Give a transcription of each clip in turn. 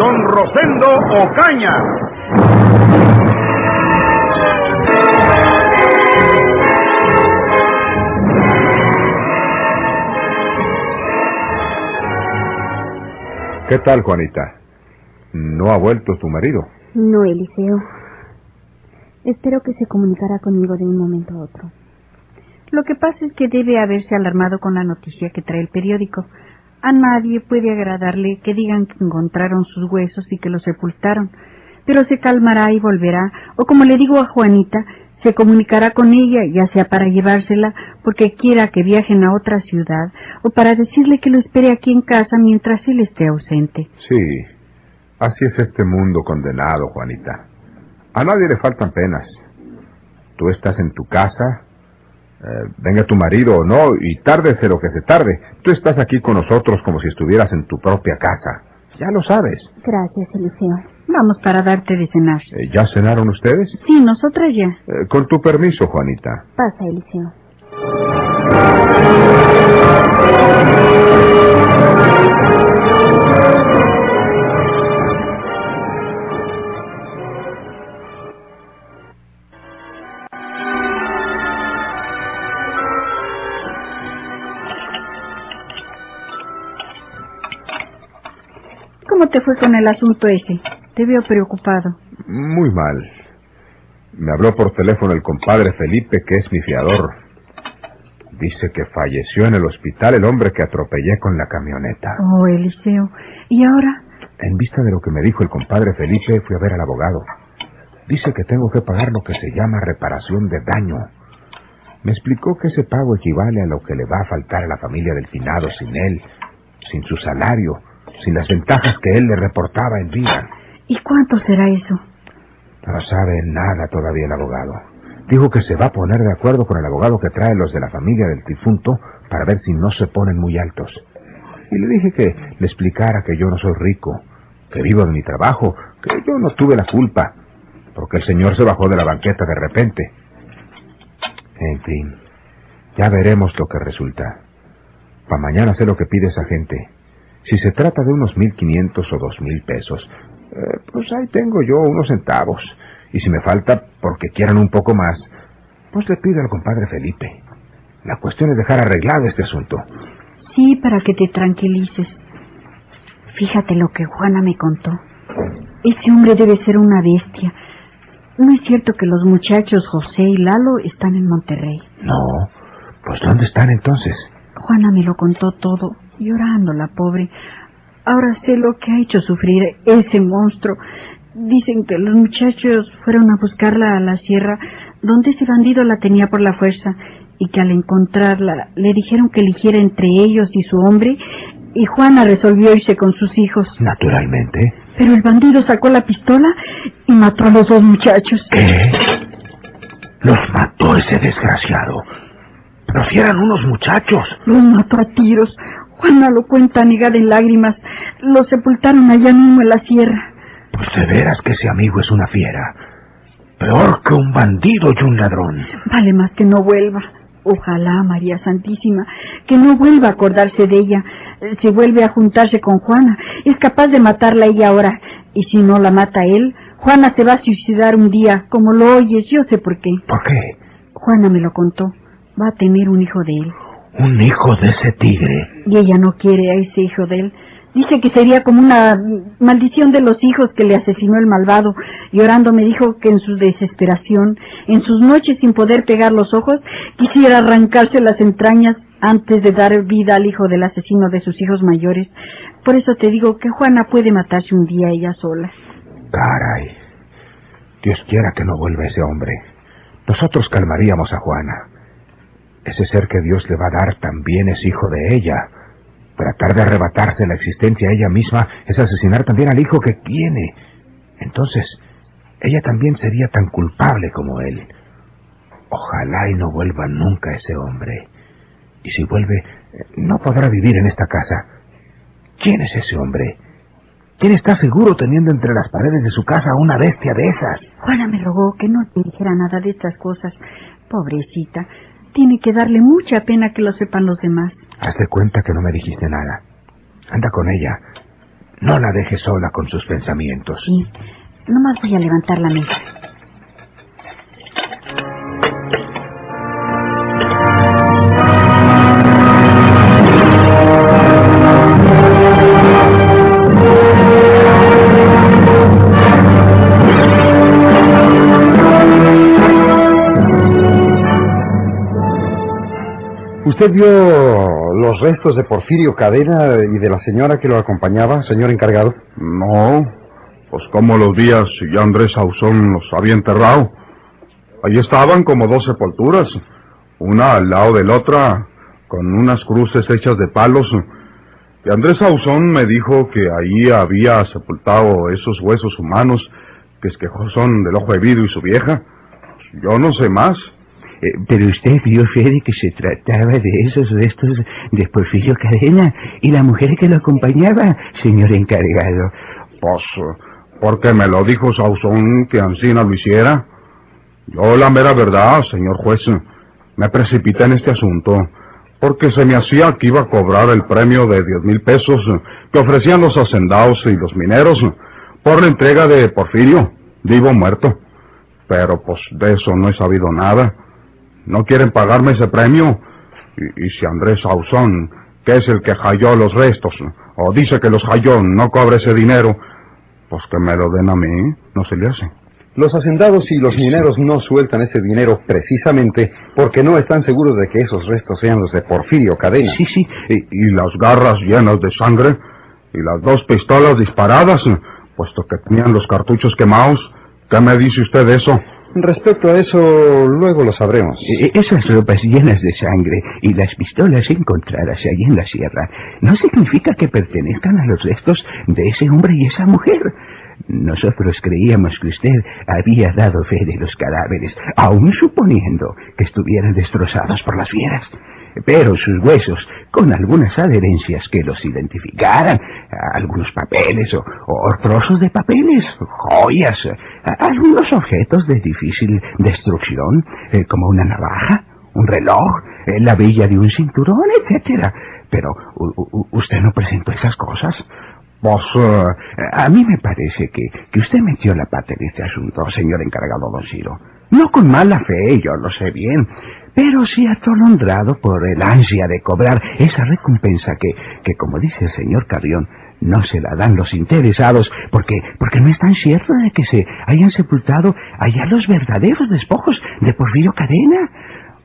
don Rosendo Ocaña. ¿Qué tal, Juanita? ¿No ha vuelto tu marido? No, Eliseo. Espero que se comunicará conmigo de un momento a otro. Lo que pasa es que debe haberse alarmado con la noticia que trae el periódico. A nadie puede agradarle que digan que encontraron sus huesos y que los sepultaron, pero se calmará y volverá, o como le digo a Juanita, se comunicará con ella, ya sea para llevársela porque quiera que viajen a otra ciudad, o para decirle que lo espere aquí en casa mientras él esté ausente. Sí, así es este mundo condenado, Juanita. A nadie le faltan penas. Tú estás en tu casa, eh, venga tu marido o no, y tárdese lo que se tarde. Tú estás aquí con nosotros como si estuvieras en tu propia casa. Ya lo sabes. Gracias, Eliseo. Vamos para darte de cenar. Eh, ¿Ya cenaron ustedes? Sí, nosotras ya. Eh, con tu permiso, Juanita. Pasa, Eliseo. ¿Cómo te fue con el asunto ese? Te veo preocupado. Muy mal. Me habló por teléfono el compadre Felipe, que es mi fiador. Dice que falleció en el hospital el hombre que atropellé con la camioneta. Oh, Eliseo. ¿Y ahora? En vista de lo que me dijo el compadre Felipe, fui a ver al abogado. Dice que tengo que pagar lo que se llama reparación de daño. Me explicó que ese pago equivale a lo que le va a faltar a la familia del finado sin él, sin su salario, sin las ventajas que él le reportaba en vida. ¿Y cuánto será eso? No sabe nada todavía el abogado. Dijo que se va a poner de acuerdo con el abogado que trae los de la familia del difunto para ver si no se ponen muy altos. Y le dije que le explicara que yo no soy rico, que vivo de mi trabajo, que yo no tuve la culpa, porque el señor se bajó de la banqueta de repente. En fin, ya veremos lo que resulta. Para mañana sé lo que pide esa gente. Si se trata de unos mil quinientos o dos mil pesos, eh, pues ahí tengo yo unos centavos. Y si me falta porque quieran un poco más, pues le pido al compadre Felipe. La cuestión es dejar arreglado este asunto. Sí, para que te tranquilices. Fíjate lo que Juana me contó. Ese hombre debe ser una bestia. ¿No es cierto que los muchachos José y Lalo están en Monterrey? No, pues ¿dónde están entonces? Juana me lo contó todo, llorando la pobre. Ahora sé lo que ha hecho sufrir ese monstruo. Dicen que los muchachos fueron a buscarla a la sierra, donde ese bandido la tenía por la fuerza, y que al encontrarla le dijeron que eligiera entre ellos y su hombre, y Juana resolvió irse con sus hijos. Naturalmente. Pero el bandido sacó la pistola y mató a los dos muchachos. ¿Qué? Los mató ese desgraciado. Pero si eran unos muchachos. Los mató a tiros. Juana lo cuenta anegada en lágrimas. Los sepultaron allá mismo en la sierra. Pues de veras que ese amigo es una fiera. Peor que un bandido y un ladrón. Vale más que no vuelva. Ojalá, María Santísima, que no vuelva a acordarse de ella. Si vuelve a juntarse con Juana, es capaz de matarla ella ahora. Y si no la mata él, Juana se va a suicidar un día, como lo oyes, yo sé por qué. ¿Por qué? Juana me lo contó. Va a tener un hijo de él. Un hijo de ese tigre. Y ella no quiere a ese hijo de él. Dice que sería como una maldición de los hijos que le asesinó el malvado. Llorando me dijo que en su desesperación, en sus noches sin poder pegar los ojos, quisiera arrancarse las entrañas antes de dar vida al hijo del asesino de sus hijos mayores. Por eso te digo que Juana puede matarse un día ella sola. Caray. Dios quiera que no vuelva ese hombre. Nosotros calmaríamos a Juana. Ese ser que Dios le va a dar también es hijo de ella, Tratar de arrebatarse la existencia a ella misma es asesinar también al hijo que tiene. Entonces, ella también sería tan culpable como él. Ojalá y no vuelva nunca ese hombre. Y si vuelve, no podrá vivir en esta casa. ¿Quién es ese hombre? ¿Quién está seguro teniendo entre las paredes de su casa una bestia de esas? Juana me rogó que no te dijera nada de estas cosas. Pobrecita, tiene que darle mucha pena que lo sepan los demás. Hazte cuenta que no me dijiste nada. Anda con ella. No la dejes sola con sus pensamientos. Sí, nomás voy a levantar la mesa. ¿Usted vio los restos de Porfirio Cadena y de la señora que lo acompañaba, señor encargado? No, pues como los días ya Andrés Ausón los había enterrado. Allí estaban como dos sepulturas, una al lado de la otra, con unas cruces hechas de palos. Y Andrés Ausón me dijo que ahí había sepultado esos huesos humanos que es que son del ojo de y su vieja. Yo no sé más. Eh, pero usted vio, Fede, que se trataba de esos restos de Porfirio Cadena y la mujer que lo acompañaba, señor encargado. Pues, porque me lo dijo Sauzón que Ancina lo hiciera. Yo, la mera verdad, señor juez, me precipité en este asunto porque se me hacía que iba a cobrar el premio de diez mil pesos que ofrecían los hacendados y los mineros por la entrega de Porfirio, vivo o muerto. Pero pues de eso no he sabido nada. No quieren pagarme ese premio. Y, y si Andrés Ausón, que es el que halló los restos, o dice que los halló, no cobra ese dinero, pues que me lo den a mí, no se le hace. Los hacendados y los mineros no sueltan ese dinero precisamente porque no están seguros de que esos restos sean los de Porfirio Cadena. Sí, sí. Y, y las garras llenas de sangre, y las dos pistolas disparadas, puesto que tenían los cartuchos quemados. ¿Qué me dice usted de eso? Respecto a eso, luego lo sabremos. Eh, Esas ropas llenas de sangre y las pistolas encontradas allí en la sierra no significa que pertenezcan a los restos de ese hombre y esa mujer. Nosotros creíamos que usted había dado fe de los cadáveres, aun suponiendo que estuvieran destrozados por las fieras. Pero sus huesos, con algunas adherencias que los identificaran, algunos papeles o, trozos de papeles, joyas, algunos objetos de difícil destrucción, eh, como una navaja, un reloj, eh, la villa de un cinturón, etcétera. Pero usted no presentó esas cosas. Pues, eh, A mí me parece que, que usted metió la pata en este asunto, señor encargado don Ciro. No con mala fe, yo lo sé bien, pero sí atolondrado por el ansia de cobrar esa recompensa que, que como dice el señor Carrión, no se la dan los interesados porque, porque no están ciertos de que se hayan sepultado allá los verdaderos despojos de Porfirio Cadena.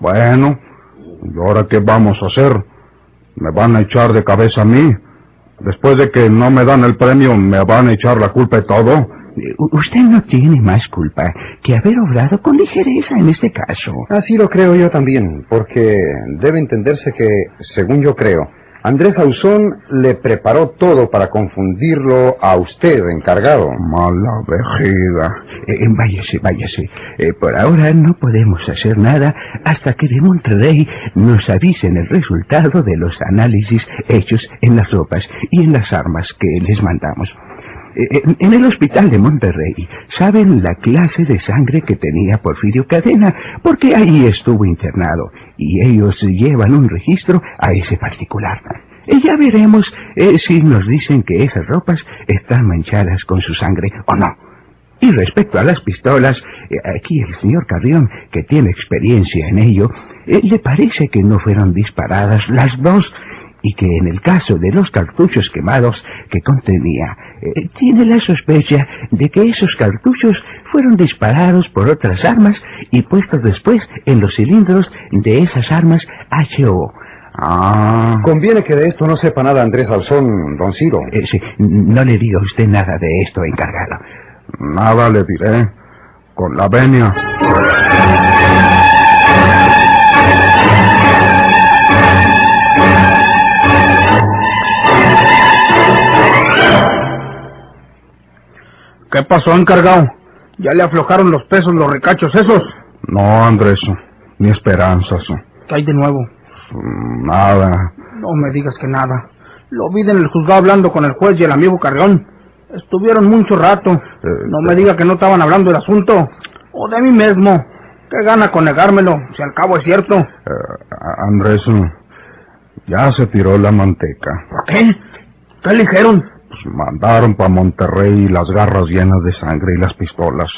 bueno, ¿y ahora qué vamos a hacer? ¿Me van a echar de cabeza a mí? Después de que no me dan el premio, ¿me van a echar la culpa de todo? Usted no tiene más culpa que haber obrado con ligereza en este caso. Así lo creo yo también, porque debe entenderse que, según yo creo, Andrés Ausón le preparó todo para confundirlo a usted, encargado. Mala vejiga. Eh, eh, váyase, váyase. Eh, por ahora no podemos hacer nada hasta que de Monterrey nos avisen el resultado de los análisis hechos en las ropas y en las armas que les mandamos. Eh, En en el hospital de Monterrey saben la clase de sangre que tenía Porfirio Cadena, porque ahí estuvo internado, y ellos llevan un registro a ese particular. Eh, Ya veremos eh, si nos dicen que esas ropas están manchadas con su sangre o no. Y respecto a las pistolas, eh, aquí el señor Carrión, que tiene experiencia en ello, eh, le parece que no fueron disparadas las dos y que en el caso de los cartuchos quemados que contenía, eh, tiene la sospecha de que esos cartuchos fueron disparados por otras armas y puestos después en los cilindros de esas armas HO. Ah, Conviene que de esto no sepa nada Andrés Ausón, don Ciro. Eh, sí, no le diga usted nada de esto, encargado. nada le diré. Con la venia. ¿Qué pasó, encargado? ¿Ya le aflojaron los pesos los recachos esos? No, Andrés, ni esperanzas. ¿Qué hay de nuevo? Nada. No me digas que nada. Lo vi en el juzgado hablando con el juez y el amigo Carrión. Estuvieron mucho rato. no me diga que no estaban hablando del asunto. O de mí mismo. ¿Qué gana con negármelo, si al cabo es cierto? Andrés, ya se tiró la manteca. ¿Por qué? ¿Qué le dijeron? Mandaron para Monterrey las garras llenas de sangre y las pistolas.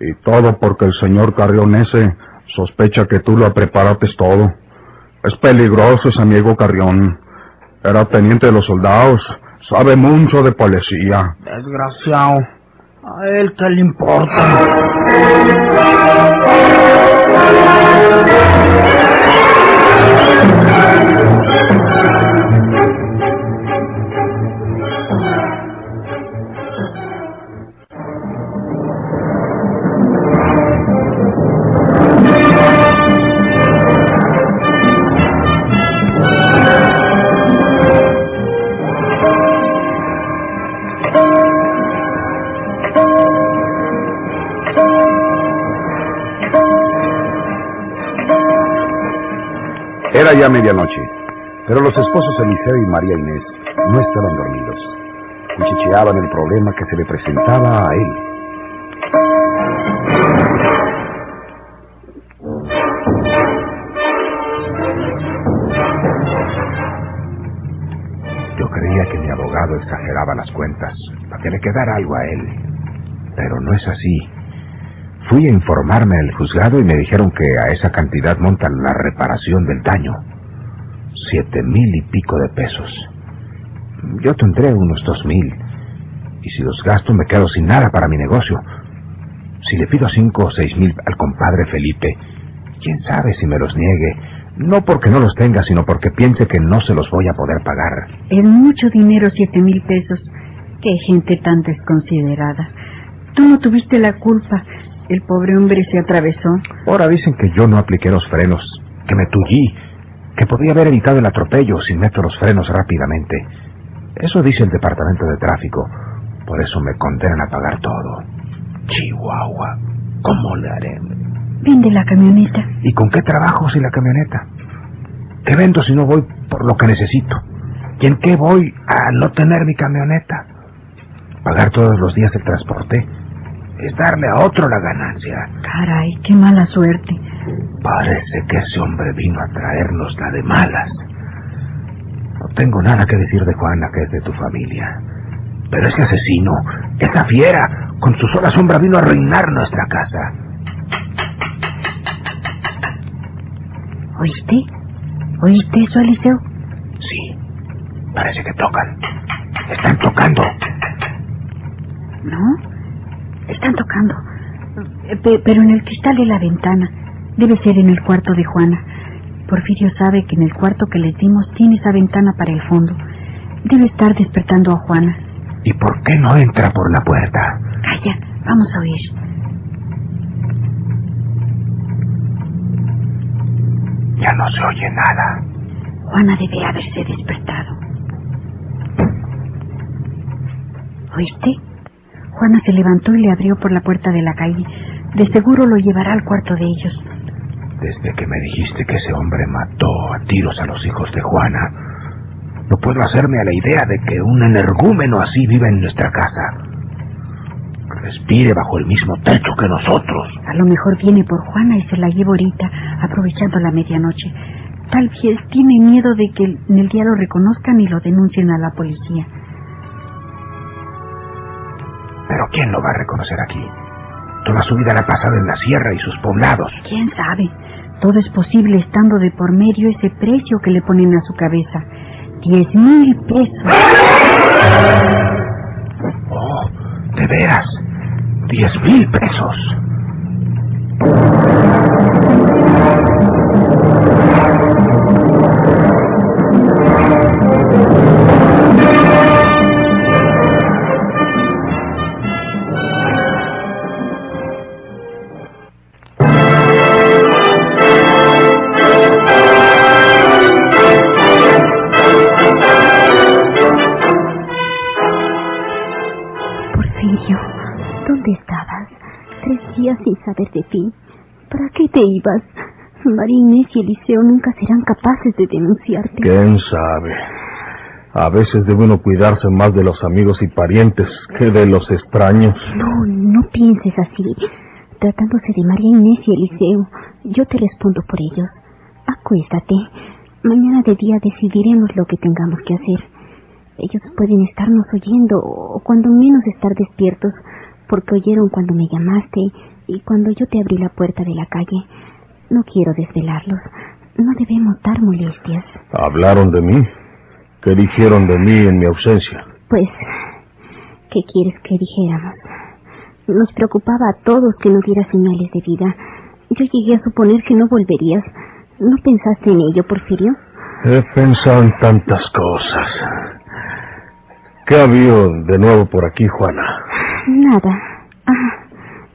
Y todo porque el señor Carrión ese sospecha que tú lo preparaste todo. Es peligroso ese amigo Carrión. Era teniente de los soldados. Sabe mucho de policía. Desgraciado. A él qué le importa. Ya medianoche, pero los esposos Eliseo y María Inés no estaban dormidos. Cuchicheaban el problema que se le presentaba a él. Yo creía que mi abogado exageraba las cuentas para que le quedara algo a él. Pero no es así. Fui a informarme al juzgado y me dijeron que a esa cantidad montan la reparación del daño. Siete mil y pico de pesos. Yo tendré unos dos mil. Y si los gasto me quedo sin nada para mi negocio. Si le pido cinco o seis mil al compadre Felipe, quién sabe si me los niegue. No porque no los tenga, sino porque piense que no se los voy a poder pagar. Es mucho dinero, siete mil pesos. Qué gente tan desconsiderada. Tú no tuviste la culpa. El pobre hombre se atravesó. Ahora dicen que yo no apliqué los frenos, que me tullí, que podría haber evitado el atropello si meto los frenos rápidamente. Eso dice el departamento de tráfico. Por eso me condenan a pagar todo. Chihuahua, ¿cómo le haré? Vende la camioneta. ¿Y con qué trabajo si la camioneta? ¿Qué vendo si no voy por lo que necesito? ¿Y en qué voy a no tener mi camioneta? Pagar todos los días el transporte es darle a otro la ganancia. Caray, qué mala suerte. Parece que ese hombre vino a traernos la de malas. No tengo nada que decir de Juana, que es de tu familia. Pero ese asesino, esa fiera, con su sola sombra vino a arruinar nuestra casa. ¿Oíste? ¿Oíste eso, Eliseo? Sí, parece que tocan. Están tocando. ¿No? Están tocando. Pe- Pero en el cristal de la ventana. Debe ser en el cuarto de Juana. Porfirio sabe que en el cuarto que les dimos tiene esa ventana para el fondo. Debe estar despertando a Juana. ¿Y por qué no entra por la puerta? Calla, vamos a oír. Ya no se oye nada. Juana debe haberse despertado. ¿Oíste? Juana se levantó y le abrió por la puerta de la calle. De seguro lo llevará al cuarto de ellos. Desde que me dijiste que ese hombre mató a tiros a los hijos de Juana, no puedo hacerme a la idea de que un energúmeno así vive en nuestra casa. Respire bajo el mismo techo que nosotros. A lo mejor viene por Juana y se la lleva ahorita, aprovechando la medianoche. Tal vez tiene miedo de que en el día lo reconozcan y lo denuncien a la policía. Pero ¿quién lo va a reconocer aquí? Toda su vida la ha pasado en la sierra y sus poblados. ¿Quién sabe? Todo es posible estando de por medio ese precio que le ponen a su cabeza. Diez mil pesos. Oh, de veras. Diez mil pesos. Te ibas? María Inés y Eliseo nunca serán capaces de denunciarte. ¿Quién sabe? A veces debe uno cuidarse más de los amigos y parientes que de los extraños. No, no pienses así. Tratándose de María Inés y Eliseo, yo te respondo por ellos. Acuéstate. Mañana de día decidiremos lo que tengamos que hacer. Ellos pueden estarnos oyendo o cuando menos estar despiertos porque oyeron cuando me llamaste y cuando yo te abrí la puerta de la calle. No quiero desvelarlos. No debemos dar molestias. ¿Hablaron de mí? ¿Qué dijeron de mí en mi ausencia? Pues, ¿qué quieres que dijéramos? Nos preocupaba a todos que no diera señales de vida. Yo llegué a suponer que no volverías. ¿No pensaste en ello, Porfirio? He pensado en tantas cosas. ¿Qué ha habido de nuevo por aquí, Juana? Nada. Ah,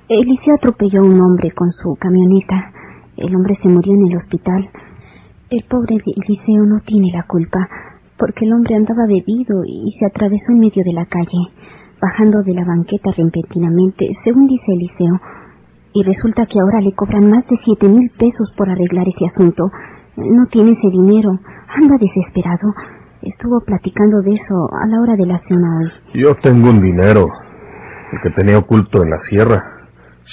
Eliseo atropelló a un hombre con su camioneta. El hombre se murió en el hospital. El pobre Eliseo no tiene la culpa, porque el hombre andaba bebido y se atravesó en medio de la calle, bajando de la banqueta repentinamente, según dice Eliseo, y resulta que ahora le cobran más de siete mil pesos por arreglar ese asunto. No tiene ese dinero, anda desesperado. Estuvo platicando de eso a la hora de la cena hoy. Yo tengo un dinero, el que tenía oculto en la sierra.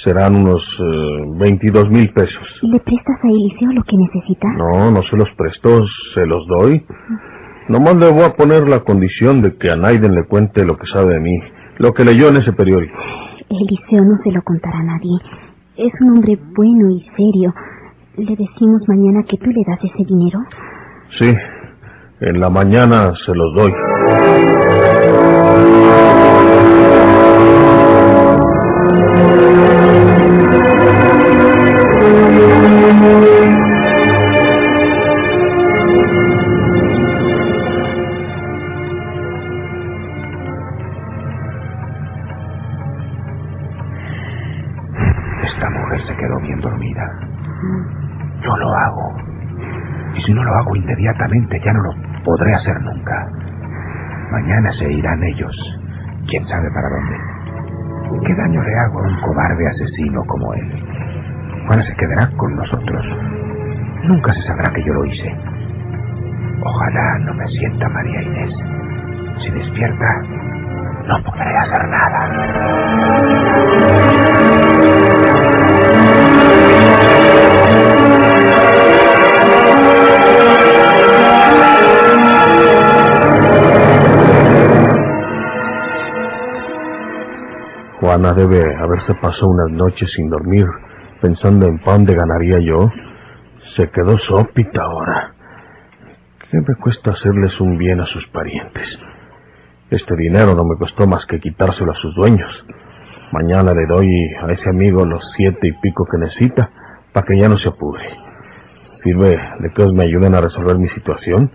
Serán unos eh, 22 mil pesos. ¿Le prestas a Eliseo lo que necesita? No, no se los presto, se los doy. Nomás le voy a poner la condición de que a Naiden le cuente lo que sabe de mí, lo que leyó en ese periódico. Eliseo no se lo contará a nadie. Es un hombre bueno y serio. ¿Le decimos mañana que tú le das ese dinero? Sí, en la mañana se los doy. Esta mujer se quedó bien dormida. Yo lo hago. Y si no lo hago inmediatamente, ya no lo podré hacer nunca. Mañana se irán ellos. ¿Quién sabe para dónde? ¿Qué daño le hago a un cobarde asesino como él? Juana se quedará con nosotros. Nunca se sabrá que yo lo hice. Ojalá no me sienta María Inés. Si despierta, no podré hacer nada. Juana debe haberse pasado unas noches sin dormir, pensando en pan de ganaría yo. Se quedó sópita ahora. ¿Qué me cuesta hacerles un bien a sus parientes? Este dinero no me costó más que quitárselo a sus dueños. Mañana le doy a ese amigo los siete y pico que necesita para que ya no se apure. Sirve de que ellos me ayuden a resolver mi situación.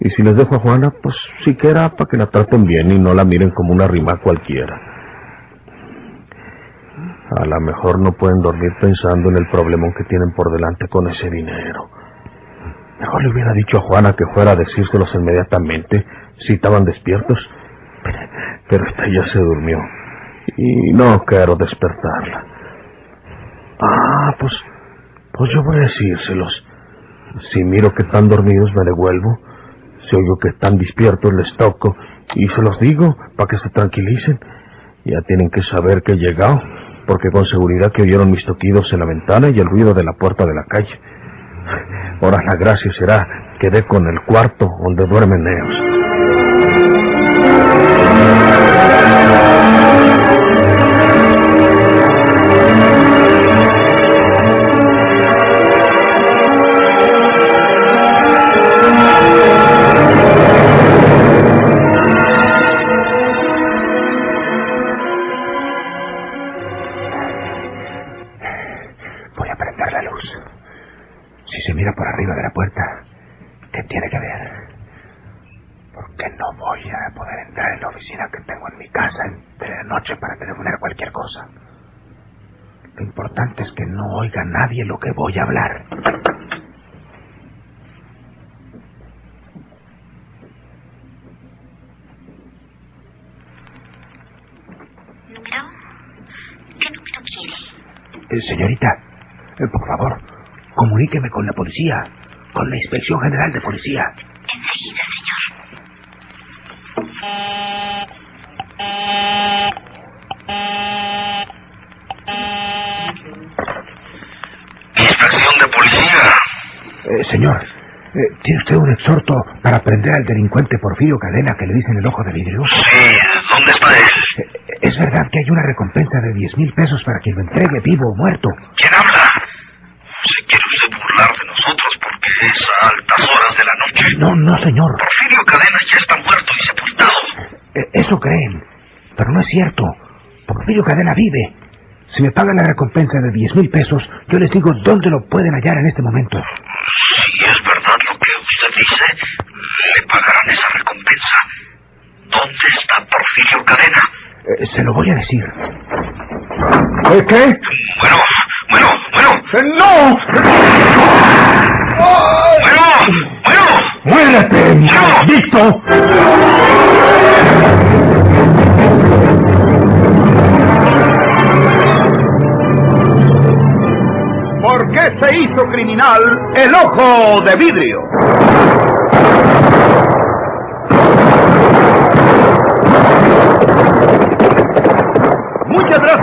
Y si les dejo a Juana, pues siquiera para que la traten bien y no la miren como una rima cualquiera. A lo mejor no pueden dormir pensando en el problemón que tienen por delante con ese dinero. Mejor le hubiera dicho a Juana que fuera a decírselos inmediatamente si estaban despiertos. Pero, esta ya se durmió. Y no quiero despertarla. Ah, pues, pues yo voy a decírselos. Si miro que están dormidos me devuelvo. Si oigo que están despiertos les toco y se los digo para que se tranquilicen. Ya tienen que saber que he llegado, porque con seguridad que oyeron mis toquidos en la ventana y el ruido de la puerta de la calle. Ahora la gracia será que dé con el cuarto donde duermen ellos. Eh, señorita, eh, por favor, comuníqueme con la policía, con la Inspección General de Policía. Enseguida, señor. Inspección de policía. Eh, señor, eh, ¿tiene usted un exhorto para prender al delincuente Porfirio Cadena que le dicen el ojo de vidrio? Sí, ¿dónde está él? Eh, ¿Es verdad que hay una recompensa de diez mil pesos para quien lo entregue vivo o muerto? ¿Quién habla? ¿Se quiere usted burlar de nosotros porque es a altas horas de la noche? No, no, señor. Porfirio Cadena ya está muerto y sepultado. Eh, Eso creen, pero no es cierto. Porfirio Cadena vive. Si me pagan la recompensa de diez mil pesos, yo les digo dónde lo pueden hallar en este momento. Si es verdad lo que usted dice, le pagarán esa recompensa. ¿Dónde está Porfirio Cadena? Eh, se lo voy a decir. ¿Qué? ¿Qué? Bueno, bueno, bueno, Eh, ¡No! bueno, bueno. ¡Muérete, maldito! ¿Por qué se hizo criminal el ojo de vidrio?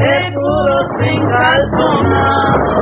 de puros encalzonados.